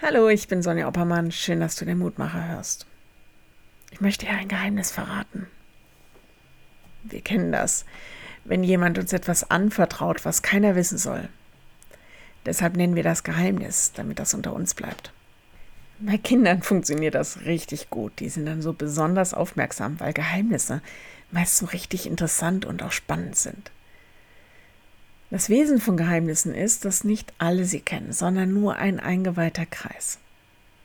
Hallo, ich bin Sonja Oppermann. Schön, dass du den Mutmacher hörst. Ich möchte dir ein Geheimnis verraten. Wir kennen das, wenn jemand uns etwas anvertraut, was keiner wissen soll. Deshalb nennen wir das Geheimnis, damit das unter uns bleibt. Bei Kindern funktioniert das richtig gut. Die sind dann so besonders aufmerksam, weil Geheimnisse meist so richtig interessant und auch spannend sind. Das Wesen von Geheimnissen ist, dass nicht alle sie kennen, sondern nur ein eingeweihter Kreis.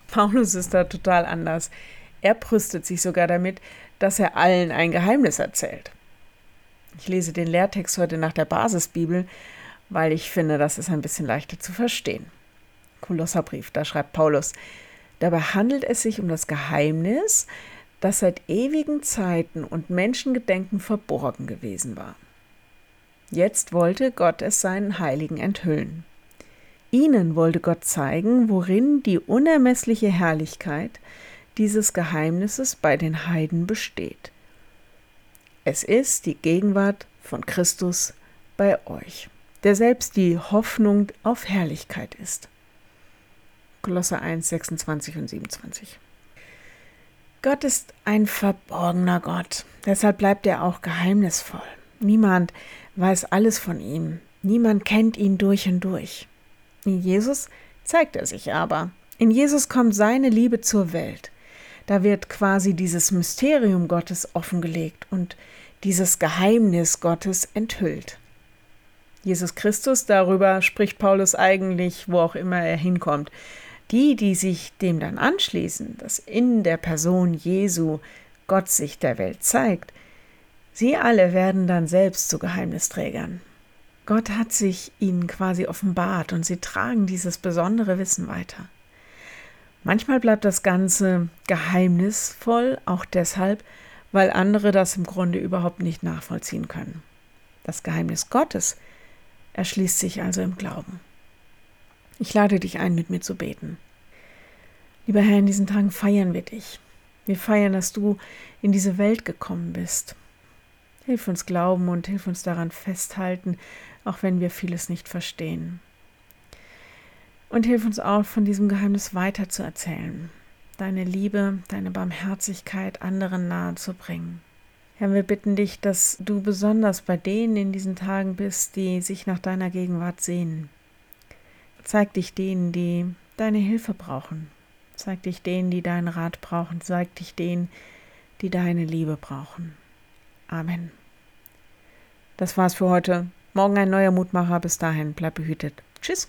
Paulus ist da total anders. Er brüstet sich sogar damit, dass er allen ein Geheimnis erzählt. Ich lese den Lehrtext heute nach der Basisbibel, weil ich finde, das ist ein bisschen leichter zu verstehen. Kolosserbrief, da schreibt Paulus, dabei handelt es sich um das Geheimnis, das seit ewigen Zeiten und Menschengedenken verborgen gewesen war. Jetzt wollte Gott es seinen Heiligen enthüllen. Ihnen wollte Gott zeigen, worin die unermessliche Herrlichkeit dieses Geheimnisses bei den Heiden besteht. Es ist die Gegenwart von Christus bei euch, der selbst die Hoffnung auf Herrlichkeit ist. Kolosser 1, 26 und 27. Gott ist ein verborgener Gott, deshalb bleibt er auch geheimnisvoll. Niemand weiß alles von ihm. Niemand kennt ihn durch und durch. In Jesus zeigt er sich aber. In Jesus kommt seine Liebe zur Welt. Da wird quasi dieses Mysterium Gottes offengelegt und dieses Geheimnis Gottes enthüllt. Jesus Christus, darüber spricht Paulus eigentlich, wo auch immer er hinkommt. Die, die sich dem dann anschließen, dass in der Person Jesu Gott sich der Welt zeigt, Sie alle werden dann selbst zu Geheimnisträgern. Gott hat sich ihnen quasi offenbart und sie tragen dieses besondere Wissen weiter. Manchmal bleibt das Ganze geheimnisvoll, auch deshalb, weil andere das im Grunde überhaupt nicht nachvollziehen können. Das Geheimnis Gottes erschließt sich also im Glauben. Ich lade dich ein, mit mir zu beten. Lieber Herr, in diesen Tagen feiern wir dich. Wir feiern, dass du in diese Welt gekommen bist, Hilf uns glauben und hilf uns daran festhalten, auch wenn wir vieles nicht verstehen. Und hilf uns auch, von diesem Geheimnis weiter zu erzählen, deine Liebe, deine Barmherzigkeit anderen nahe zu bringen. Herr, wir bitten dich, dass du besonders bei denen in diesen Tagen bist, die sich nach deiner Gegenwart sehnen. Zeig dich denen, die deine Hilfe brauchen. Zeig dich denen, die deinen Rat brauchen. Zeig dich denen, die deine Liebe brauchen. Amen. Das war's für heute. Morgen ein neuer Mutmacher. Bis dahin, bleib behütet. Tschüss.